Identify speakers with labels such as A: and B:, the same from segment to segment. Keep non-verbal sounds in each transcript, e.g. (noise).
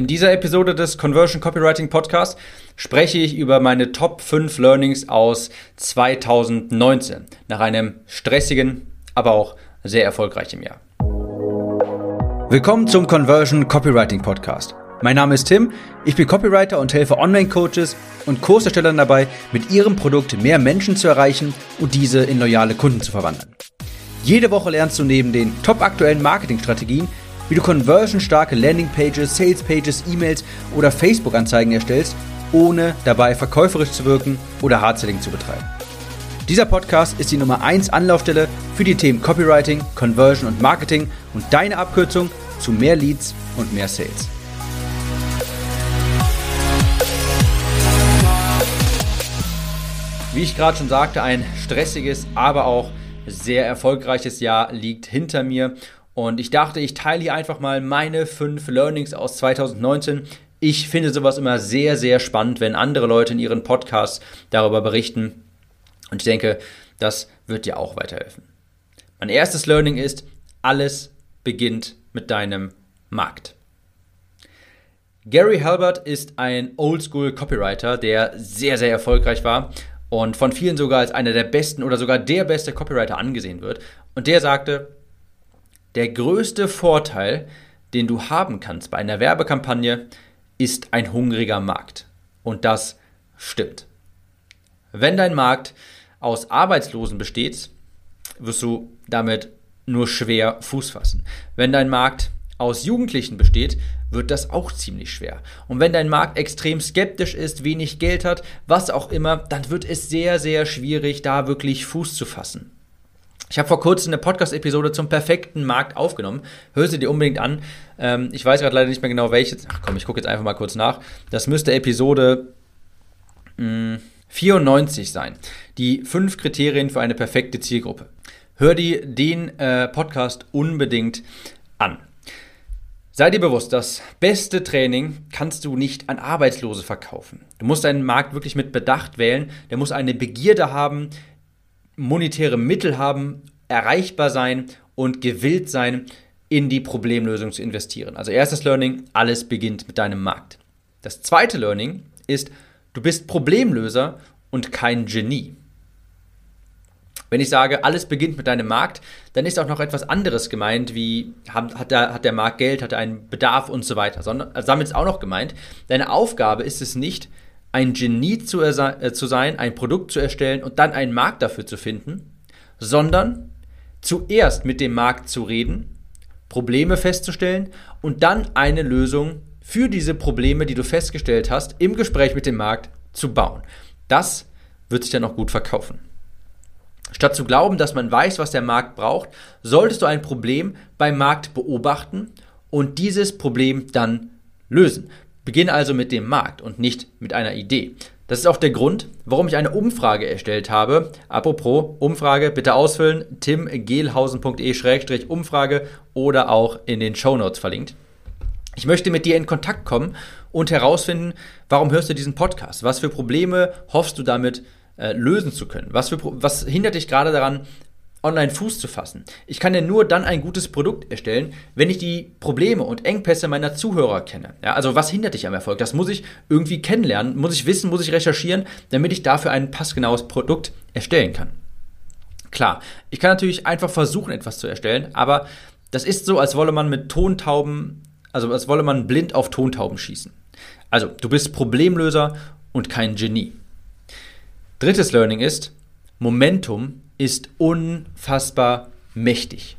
A: In dieser Episode des Conversion Copywriting Podcast spreche ich über meine Top 5 Learnings aus 2019 nach einem stressigen, aber auch sehr erfolgreichen Jahr. Willkommen zum Conversion Copywriting Podcast. Mein Name ist Tim, ich bin Copywriter und helfe Online-Coaches und Kurserstellern dabei, mit ihrem Produkt mehr Menschen zu erreichen und diese in loyale Kunden zu verwandeln. Jede Woche lernst du neben den top aktuellen Marketingstrategien, wie du conversionstarke Landingpages, Salespages, E-Mails oder Facebook-Anzeigen erstellst, ohne dabei verkäuferisch zu wirken oder Hardselling zu betreiben. Dieser Podcast ist die Nummer 1 Anlaufstelle für die Themen Copywriting, Conversion und Marketing und deine Abkürzung zu mehr Leads und mehr Sales. Wie ich gerade schon sagte, ein stressiges, aber auch sehr erfolgreiches Jahr liegt hinter mir. Und ich dachte, ich teile hier einfach mal meine fünf Learnings aus 2019. Ich finde sowas immer sehr, sehr spannend, wenn andere Leute in ihren Podcasts darüber berichten. Und ich denke, das wird dir auch weiterhelfen. Mein erstes Learning ist, alles beginnt mit deinem Markt. Gary Halbert ist ein Oldschool Copywriter, der sehr, sehr erfolgreich war und von vielen sogar als einer der besten oder sogar der beste Copywriter angesehen wird. Und der sagte, der größte Vorteil, den du haben kannst bei einer Werbekampagne, ist ein hungriger Markt. Und das stimmt. Wenn dein Markt aus Arbeitslosen besteht, wirst du damit nur schwer Fuß fassen. Wenn dein Markt aus Jugendlichen besteht, wird das auch ziemlich schwer. Und wenn dein Markt extrem skeptisch ist, wenig Geld hat, was auch immer, dann wird es sehr, sehr schwierig, da wirklich Fuß zu fassen. Ich habe vor kurzem eine Podcast-Episode zum perfekten Markt aufgenommen. Hör sie dir unbedingt an. Ähm, ich weiß gerade leider nicht mehr genau welche. Ach komm, ich gucke jetzt einfach mal kurz nach. Das müsste Episode mh, hm, 94 sein. Die fünf Kriterien für eine perfekte Zielgruppe. Hör dir den äh, Podcast unbedingt an. Sei dir bewusst, das beste Training kannst du nicht an Arbeitslose verkaufen. Du musst deinen Markt wirklich mit Bedacht wählen. Der muss eine Begierde haben, monetäre Mittel haben, erreichbar sein und gewillt sein, in die Problemlösung zu investieren. Also erstes Learning, alles beginnt mit deinem Markt. Das zweite Learning ist, du bist Problemlöser und kein Genie. Wenn ich sage, alles beginnt mit deinem Markt, dann ist auch noch etwas anderes gemeint, wie hat der, hat der Markt Geld, hat er einen Bedarf und so weiter. Sondern also damit ist auch noch gemeint, deine Aufgabe ist es nicht, ein Genie zu, äh, zu sein, ein Produkt zu erstellen und dann einen Markt dafür zu finden, sondern zuerst mit dem Markt zu reden, Probleme festzustellen und dann eine Lösung für diese Probleme, die du festgestellt hast, im Gespräch mit dem Markt zu bauen. Das wird sich dann auch gut verkaufen. Statt zu glauben, dass man weiß, was der Markt braucht, solltest du ein Problem beim Markt beobachten und dieses Problem dann lösen. Beginne also mit dem Markt und nicht mit einer Idee. Das ist auch der Grund, warum ich eine Umfrage erstellt habe. Apropos Umfrage, bitte ausfüllen. timgehlhausen.de-umfrage oder auch in den Show Notes verlinkt. Ich möchte mit dir in Kontakt kommen und herausfinden, warum hörst du diesen Podcast? Was für Probleme hoffst du damit äh, lösen zu können? Was, für, was hindert dich gerade daran, online Fuß zu fassen? Ich kann ja nur dann ein gutes Produkt erstellen, wenn ich die Probleme und Engpässe meiner Zuhörer kenne. Ja, also was hindert dich am Erfolg? Das muss ich irgendwie kennenlernen, muss ich wissen, muss ich recherchieren, damit ich dafür ein passgenaues Produkt erstellen kann. Klar, ich kann natürlich einfach versuchen, etwas zu erstellen, aber das ist so, als wolle man mit Tontauben, also als wolle man blind auf Tontauben schießen. Also, du bist Problemlöser und kein Genie. Drittes Learning ist, Momentum ist unfassbar mächtig.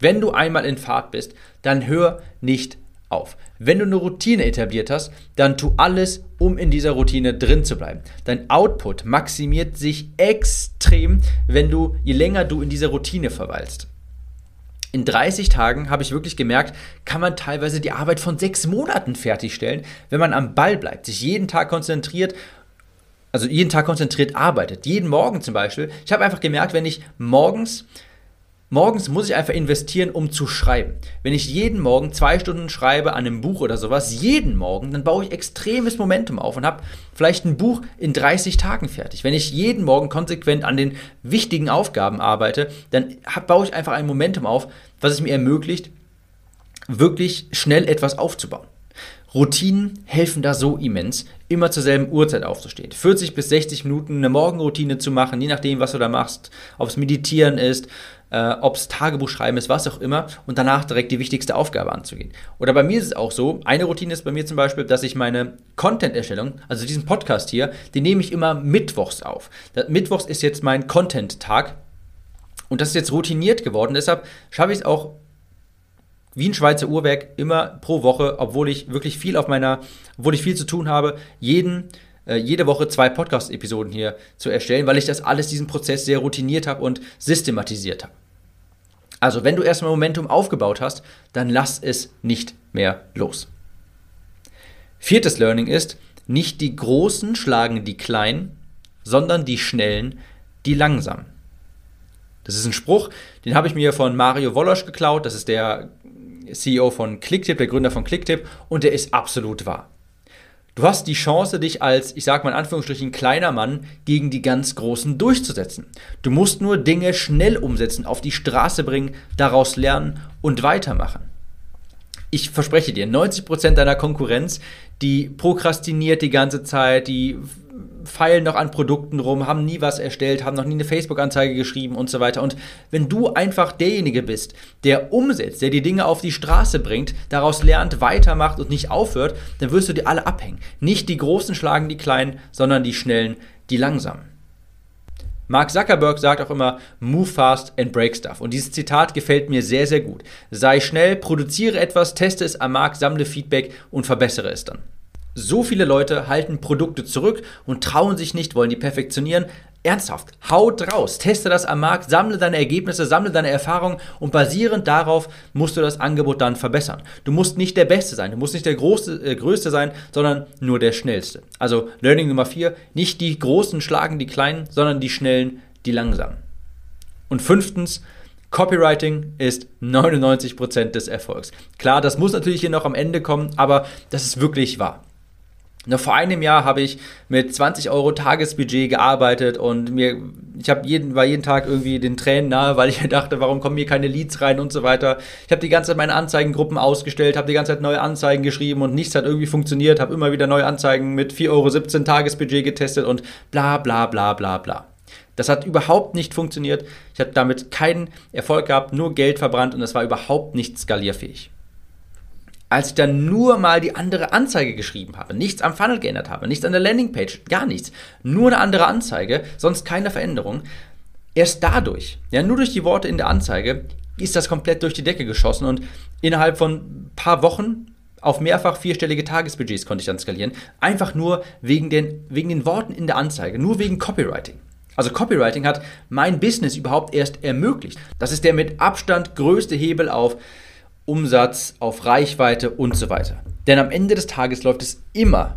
A: Wenn du einmal in Fahrt bist, dann hör nicht auf. Wenn du eine Routine etabliert hast, dann tu alles, um in dieser Routine drin zu bleiben. Dein Output maximiert sich extrem, wenn du, je länger du in dieser Routine verweilst. In 30 Tagen habe ich wirklich gemerkt, kann man teilweise die Arbeit von sechs Monaten fertigstellen, wenn man am Ball bleibt, sich jeden Tag konzentriert also jeden Tag konzentriert arbeitet. Jeden Morgen zum Beispiel. Ich habe einfach gemerkt, wenn ich morgens, morgens muss ich einfach investieren, um zu schreiben. Wenn ich jeden Morgen zwei Stunden schreibe an einem Buch oder sowas, jeden Morgen, dann baue ich extremes Momentum auf und habe vielleicht ein Buch in 30 Tagen fertig. Wenn ich jeden Morgen konsequent an den wichtigen Aufgaben arbeite, dann baue ich einfach ein Momentum auf, was es mir ermöglicht, wirklich schnell etwas aufzubauen. Routinen helfen da so immens, immer zur selben Uhrzeit aufzustehen. 40 bis 60 Minuten eine Morgenroutine zu machen, je nachdem, was du da machst, ob es Meditieren ist, äh, ob es Tagebuch schreiben ist, was auch immer, und danach direkt die wichtigste Aufgabe anzugehen. Oder bei mir ist es auch so, eine Routine ist bei mir zum Beispiel, dass ich meine Content-Erstellung, also diesen Podcast hier, den nehme ich immer mittwochs auf. Das, mittwochs ist jetzt mein Content-Tag. Und das ist jetzt routiniert geworden, deshalb schaffe ich es auch wie ein Schweizer Uhrwerk immer pro Woche, obwohl ich wirklich viel auf meiner, obwohl ich viel zu tun habe, jeden, äh, jede Woche zwei Podcast-Episoden hier zu erstellen, weil ich das alles, diesen Prozess sehr routiniert habe und systematisiert habe. Also, wenn du erstmal Momentum aufgebaut hast, dann lass es nicht mehr los. Viertes Learning ist, nicht die Großen schlagen die Kleinen, sondern die Schnellen die Langsamen. Das ist ein Spruch, den habe ich mir von Mario Wolosch geklaut. Das ist der CEO von Clicktip, der Gründer von Clicktip, und der ist absolut wahr. Du hast die Chance, dich als, ich sag mal in Anführungsstrichen, kleiner Mann gegen die ganz Großen durchzusetzen. Du musst nur Dinge schnell umsetzen, auf die Straße bringen, daraus lernen und weitermachen. Ich verspreche dir, 90% deiner Konkurrenz, die prokrastiniert die ganze Zeit, die feilen noch an Produkten rum, haben nie was erstellt, haben noch nie eine Facebook-Anzeige geschrieben und so weiter. Und wenn du einfach derjenige bist, der umsetzt, der die Dinge auf die Straße bringt, daraus lernt, weitermacht und nicht aufhört, dann wirst du dir alle abhängen. Nicht die Großen schlagen die Kleinen, sondern die Schnellen die Langsamen. Mark Zuckerberg sagt auch immer, move fast and break stuff. Und dieses Zitat gefällt mir sehr, sehr gut. Sei schnell, produziere etwas, teste es am Markt, sammle Feedback und verbessere es dann. So viele Leute halten Produkte zurück und trauen sich nicht, wollen die perfektionieren. Ernsthaft, haut raus, teste das am Markt, sammle deine Ergebnisse, sammle deine Erfahrungen und basierend darauf musst du das Angebot dann verbessern. Du musst nicht der Beste sein, du musst nicht der Große, äh, Größte sein, sondern nur der Schnellste. Also Learning Nummer 4, nicht die Großen schlagen die Kleinen, sondern die Schnellen die Langsamen. Und fünftens, Copywriting ist 99% des Erfolgs. Klar, das muss natürlich hier noch am Ende kommen, aber das ist wirklich wahr. Noch vor einem Jahr habe ich mit 20 Euro Tagesbudget gearbeitet und mir, ich habe jeden, war jeden Tag irgendwie den Tränen nahe, weil ich dachte, warum kommen hier keine Leads rein und so weiter. Ich habe die ganze Zeit meine Anzeigengruppen ausgestellt, habe die ganze Zeit neue Anzeigen geschrieben und nichts hat irgendwie funktioniert, habe immer wieder neue Anzeigen mit 4,17 Euro Tagesbudget getestet und bla bla bla bla bla. Das hat überhaupt nicht funktioniert. Ich habe damit keinen Erfolg gehabt, nur Geld verbrannt und es war überhaupt nicht skalierfähig als ich dann nur mal die andere Anzeige geschrieben habe, nichts am Funnel geändert habe, nichts an der Landingpage, gar nichts, nur eine andere Anzeige, sonst keine Veränderung, erst dadurch, ja, nur durch die Worte in der Anzeige, ist das komplett durch die Decke geschossen und innerhalb von ein paar Wochen auf mehrfach vierstellige Tagesbudgets konnte ich dann skalieren, einfach nur wegen den, wegen den Worten in der Anzeige, nur wegen Copywriting. Also Copywriting hat mein Business überhaupt erst ermöglicht. Das ist der mit Abstand größte Hebel auf Umsatz, auf Reichweite und so weiter. Denn am Ende des Tages läuft es immer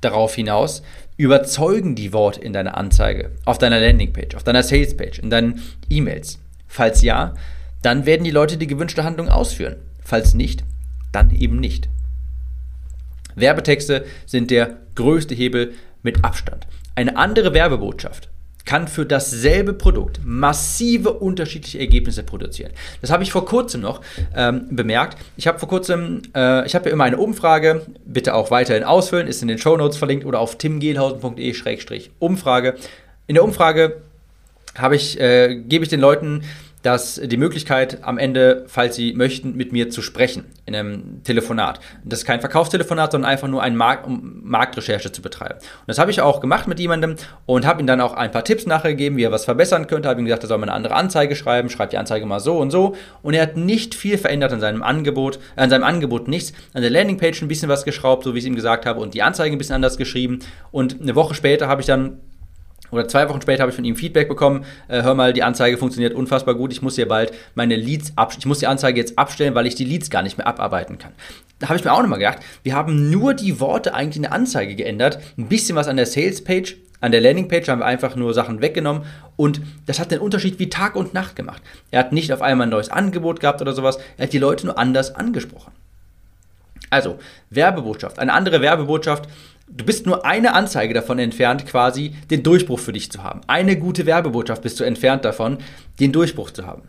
A: darauf hinaus, überzeugen die Worte in deiner Anzeige, auf deiner Landingpage, auf deiner Salespage, in deinen E-Mails. Falls ja, dann werden die Leute die gewünschte Handlung ausführen. Falls nicht, dann eben nicht. Werbetexte sind der größte Hebel mit Abstand. Eine andere Werbebotschaft kann für dasselbe Produkt massive unterschiedliche Ergebnisse produzieren. Das habe ich vor kurzem noch ähm, bemerkt. Ich habe vor kurzem, äh, ich habe ja immer eine Umfrage, bitte auch weiterhin ausfüllen, ist in den Show Notes verlinkt oder auf timgehlhausen.de-umfrage. In der Umfrage ich, äh, gebe ich den Leuten dass die Möglichkeit am Ende, falls Sie möchten, mit mir zu sprechen in einem Telefonat. Das ist kein Verkaufstelefonat, sondern einfach nur ein Markt, um Marktrecherche zu betreiben. Und das habe ich auch gemacht mit jemandem und habe ihm dann auch ein paar Tipps nachgegeben, wie er was verbessern könnte. Habe ihm gesagt, er soll mal eine andere Anzeige schreiben, schreibt die Anzeige mal so und so. Und er hat nicht viel verändert an seinem Angebot, äh, an seinem Angebot nichts. An der Landingpage ein bisschen was geschraubt, so wie ich es ihm gesagt habe, und die Anzeige ein bisschen anders geschrieben. Und eine Woche später habe ich dann oder zwei Wochen später habe ich von ihm Feedback bekommen, äh, hör mal, die Anzeige funktioniert unfassbar gut, ich muss hier bald meine Leads ab, ich muss die Anzeige jetzt abstellen, weil ich die Leads gar nicht mehr abarbeiten kann. Da habe ich mir auch nochmal gedacht, wir haben nur die Worte eigentlich in der Anzeige geändert, ein bisschen was an der Sales-Page, an der Landingpage haben wir einfach nur Sachen weggenommen und das hat den Unterschied wie Tag und Nacht gemacht. Er hat nicht auf einmal ein neues Angebot gehabt oder sowas, er hat die Leute nur anders angesprochen. Also, Werbebotschaft. Eine andere Werbebotschaft du bist nur eine Anzeige davon entfernt, quasi den Durchbruch für dich zu haben. Eine gute Werbebotschaft bist du entfernt davon, den Durchbruch zu haben.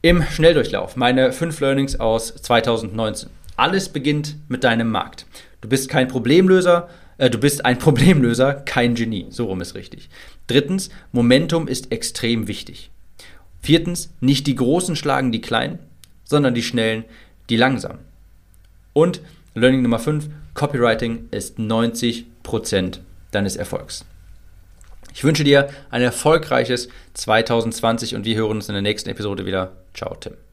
A: Im Schnelldurchlauf meine fünf Learnings aus 2019. Alles beginnt mit deinem Markt. Du bist kein Problemlöser, äh, du bist ein (laughs) Problemlöser, kein Genie. So rum ist richtig. Drittens, Momentum ist extrem wichtig. Viertens, nicht die Großen schlagen die Kleinen, sondern die Schnellen die Langsamen. Und Learning Nummer 5, Copywriting ist 90% deines Erfolgs. Ich wünsche dir ein erfolgreiches 2020 und wir hören uns in der nächsten Episode wieder. Ciao, Tim.